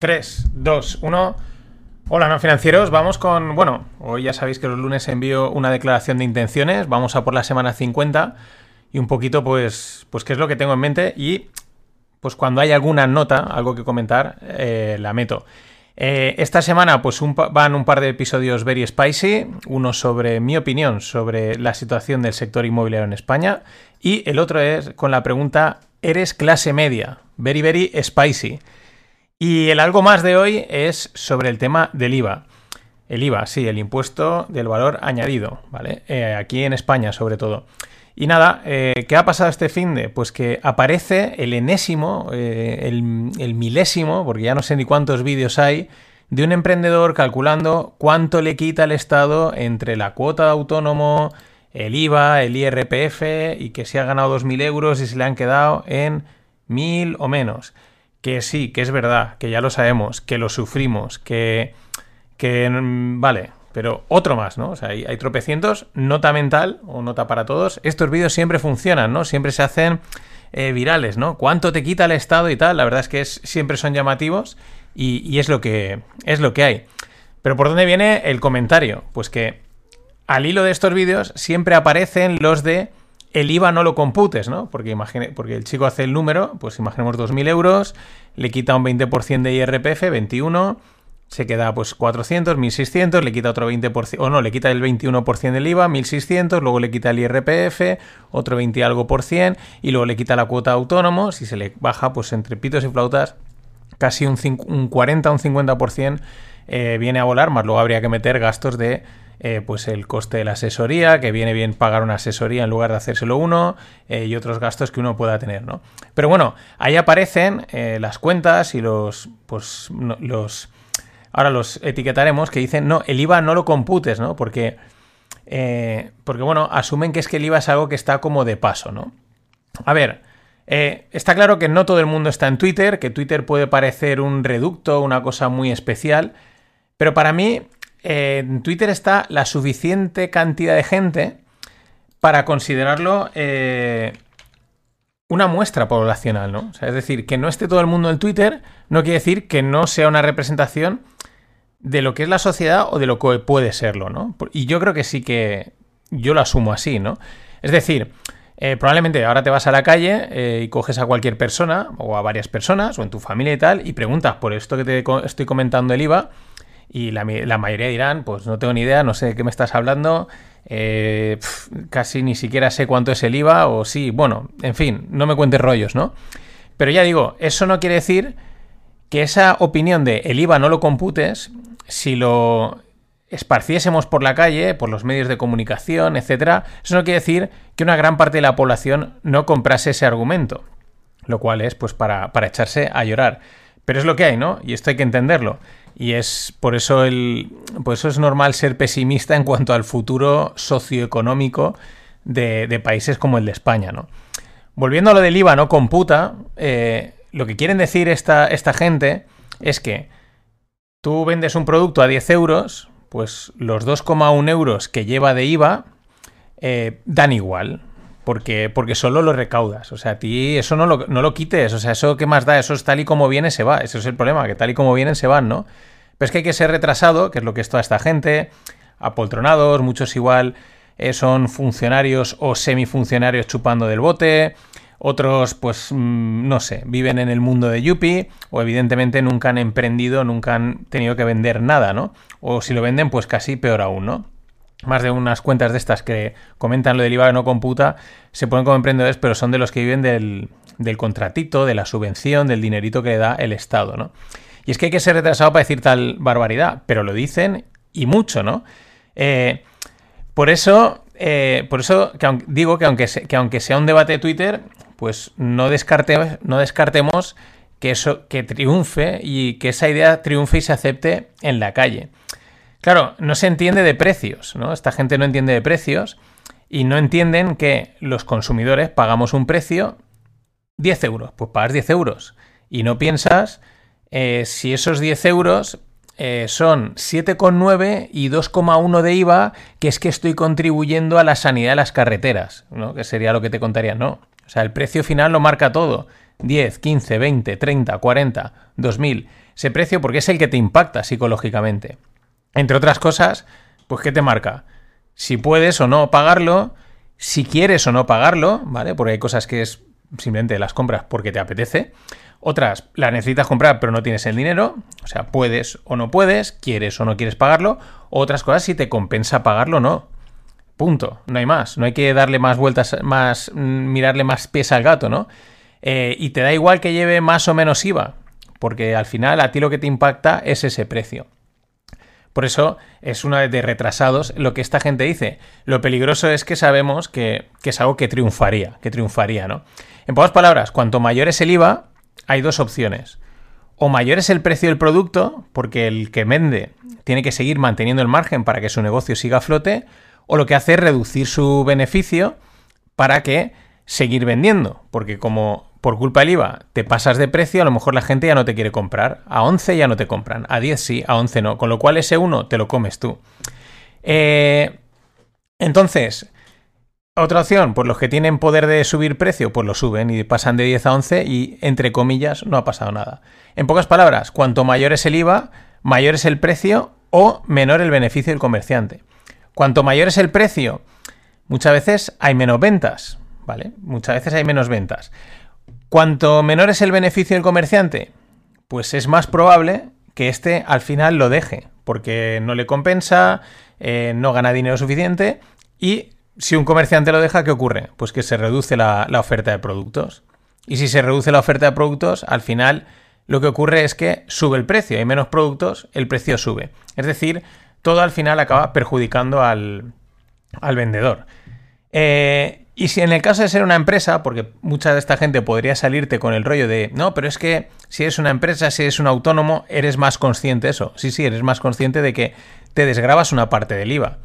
3, 2, 1. Hola, no financieros. Vamos con. Bueno, hoy ya sabéis que los lunes envío una declaración de intenciones. Vamos a por la semana 50 y un poquito, pues, pues qué es lo que tengo en mente. Y pues cuando hay alguna nota, algo que comentar, eh, la meto. Eh, esta semana, pues van un par de episodios very spicy. Uno sobre mi opinión sobre la situación del sector inmobiliario en España. Y el otro es con la pregunta: ¿Eres clase media? Very, very spicy. Y el algo más de hoy es sobre el tema del IVA. El IVA, sí, el impuesto del valor añadido, ¿vale? Eh, aquí en España, sobre todo. Y nada, eh, ¿qué ha pasado este fin de? Pues que aparece el enésimo, eh, el, el, milésimo, porque ya no sé ni cuántos vídeos hay, de un emprendedor calculando cuánto le quita el Estado entre la cuota de autónomo, el IVA, el IRPF, y que si ha ganado 2.000 euros y se le han quedado en 1.000 o menos que sí, que es verdad, que ya lo sabemos, que lo sufrimos, que, que mm, vale, pero otro más, ¿no? O sea, hay, tropecientos, nota mental o nota para todos. Estos vídeos siempre funcionan, ¿no? Siempre se hacen eh, virales, ¿no? ¿Cuánto te quita el Estado y tal? La verdad es que siempre son llamativos y, y, es, lo que, es lo que hay. Pero ¿por dónde viene el comentario? Pues que al hilo de estos vídeos siempre aparecen los de el IVA no lo computes, ¿no? Porque, imagine, porque el chico hace el número, pues imaginemos 2.000 euros, le quita un 20% de IRPF, 21, se queda pues 400, 1.600, le quita otro 20%, o no, le quita el 21% del IVA, 1.600, luego le quita el IRPF, otro 20 algo por cien, y luego le quita la cuota autónomo, si se le baja, pues entre pitos y flautas, casi un, un 40, un 50% eh, viene a volar, más luego habría que meter gastos de eh, pues el coste de la asesoría, que viene bien pagar una asesoría en lugar de hacérselo uno, eh, y otros gastos que uno pueda tener, ¿no? Pero bueno, ahí aparecen eh, las cuentas y los, pues, los, ahora los etiquetaremos que dicen, no, el IVA no lo computes, ¿no? Porque, porque bueno, asumen que es que el IVA es algo que está como de paso, ¿no? A ver, está claro que no todo el mundo está en Twitter, que Twitter puede parecer un reducto, una cosa muy especial, pero para mí en Twitter está la suficiente cantidad de gente para considerarlo eh, una muestra poblacional, ¿no? es decir, que no esté todo el mundo en Twitter no quiere decir que no sea una representación de lo que es la sociedad o de lo que puede serlo, ¿no? Y yo creo que sí que yo lo asumo así, ¿no? Es decir, eh, probablemente ahora te vas a la calle eh, y coges a cualquier persona o a varias personas o en tu familia y tal y preguntas por esto que te estoy comentando el IVA y la, mayoría dirán, pues no tengo ni idea, no sé de qué me estás hablando, eh, casi ni siquiera sé cuánto es el IVA, o sí, bueno, en fin, no me cuentes rollos, ¿no? Pero ya digo, eso no quiere decir que esa opinión de el IVA no lo computes, si lo esparciésemos por la calle, por los medios de comunicación, etcétera, eso no quiere decir que una gran parte de la población no comprase ese argumento, lo cual es pues para, para echarse a llorar. Pero es lo que hay, ¿no? Y esto hay que entenderlo. Y es por eso, el, por eso es normal ser pesimista en cuanto al futuro socioeconómico de, países como el de España, ¿no? Volviendo a lo del IVA no computa, eh, lo que quieren decir esta, esta gente es que tú vendes un producto a 10 euros, pues los 2,1 euros que lleva de IVA eh, dan igual. Porque, porque solo lo recaudas. O sea, a ti eso no lo, no lo quites. O sea, eso qué más da. Eso es tal y como viene, se va. Ese es el problema, que tal y como vienen, se van, ¿no? Pero es que hay que ser retrasado, que es lo que es toda esta gente, apoltronados, muchos igual eh, son funcionarios o semifuncionarios chupando del bote, otros pues mm, no sé, viven en el mundo de Yuppie o evidentemente nunca han emprendido, nunca han tenido que vender nada, ¿no? O si lo venden pues casi peor aún, ¿no? Más de unas cuentas de estas que comentan lo del IVA no computa, se ponen como emprendedores, pero son de los que viven del, del contratito, de la subvención, del dinerito que le da el Estado, ¿no? Y es que hay que ser retrasado para decir tal barbaridad, pero lo dicen y mucho, ¿no? Eh, por eso, eh, por eso digo que aunque, que aunque sea un debate de Twitter, pues no, no descartemos que eso que triunfe y que esa idea triunfe y se acepte en la calle. Claro, no se entiende de precios, ¿no? Esta gente no entiende de precios y no entienden que los consumidores pagamos un precio 10 euros, pues pagas 10 euros y no piensas eh, si esos 10 euros eh, son 7,9 y 2,1 de IVA, que es que estoy contribuyendo a la sanidad de las carreteras, ¿no? Que sería lo que te contaría, no. O sea, el precio final lo marca todo. 10, 15, 20, 30, 40, 2000. Ese precio porque es el que te impacta psicológicamente. Entre otras cosas, pues ¿qué te marca? Si puedes o no pagarlo, si quieres o no pagarlo, ¿vale? Porque hay cosas que es simplemente las compras porque te apetece. Otras las necesitas comprar pero no tienes el dinero, o sea, puedes o no puedes, quieres o no quieres pagarlo. Otras cosas si te compensa pagarlo o no. Punto, no hay más, no hay que darle más vueltas, más mm, mirarle más pies al gato, ¿no? Eh, y te da igual que lleve más o menos IVA, porque al final a ti lo que te impacta es ese precio. Por eso es una de retrasados lo que esta gente dice. Lo peligroso es que sabemos que, que, es algo que triunfaría, que triunfaría, ¿no? En pocas palabras, cuanto mayor es el IVA, hay dos opciones. O mayor es el precio del producto, porque el que vende tiene que seguir manteniendo el margen para que su negocio siga a flote, o lo que hace es reducir su beneficio para que seguir vendiendo, porque como por culpa del IVA te pasas de precio, a lo mejor la gente ya no te quiere comprar. A 11 ya no te compran, a 10 sí, a 11 no, con lo cual ese 1 te lo comes tú. Eh, entonces, otra opción, pues los que tienen poder de subir precio, pues lo suben y pasan de 10 a 11 y, entre comillas, no ha pasado nada. En pocas palabras, cuanto mayor es el IVA, mayor es el precio o menor el beneficio del comerciante. Cuanto mayor es el precio, muchas veces hay menos ventas, ¿vale? Muchas veces hay menos ventas. Cuanto menor es el beneficio del comerciante, pues es más probable que éste al final lo deje, porque no le compensa, eh, no gana dinero suficiente y si un comerciante lo deja, ¿qué ocurre? Pues que se reduce la, oferta de productos. Y si se reduce la oferta de productos, al final lo que ocurre es que sube el precio. Hay menos productos, el precio sube. Es decir, todo al final acaba perjudicando al, vendedor. Eh, y si en el caso de ser una empresa, porque mucha de esta gente podría salirte con el rollo de, no, pero es que si eres una empresa, si eres un autónomo, eres más consciente de eso. Sí, sí, eres más consciente de que te desgrabas una parte del IVA.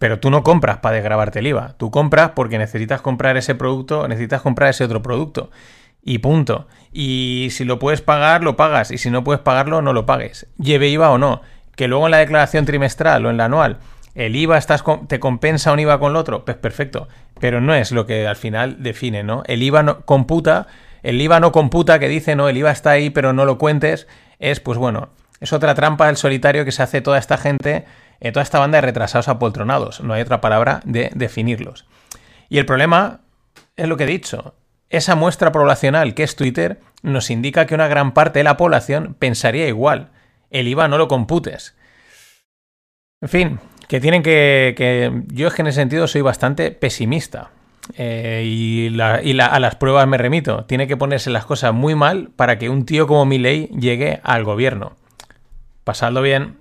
Pero tú no compras para desgrabarte el IVA. Tú compras porque necesitas comprar ese producto, necesitas comprar ese otro producto. Y punto. Y si lo puedes pagar, lo pagas. Y si no puedes pagarlo, no lo pagues. Lleve IVA o no. Que luego en la declaración trimestral o en la anual el IVA estás, te compensa un IVA con el otro, pues perfecto. Pero no es lo que al final define, ¿no? El IVA no computa, el IVA no computa que dice, no, el IVA está ahí, pero no lo cuentes. Es, pues bueno, es otra trampa del solitario que se hace toda esta gente eh, toda esta banda de retrasados apoltronados. No hay otra palabra de definirlos. Y el problema es lo que he dicho. Esa muestra poblacional que es Twitter nos indica que una gran parte de la población pensaría igual. El IVA no lo computes. En fin, que tienen que... yo es que en ese sentido soy bastante pesimista. Eh, y, a las pruebas me remito. Tiene que ponerse las cosas muy mal para que un tío como Milley llegue al gobierno. Pasadlo bien.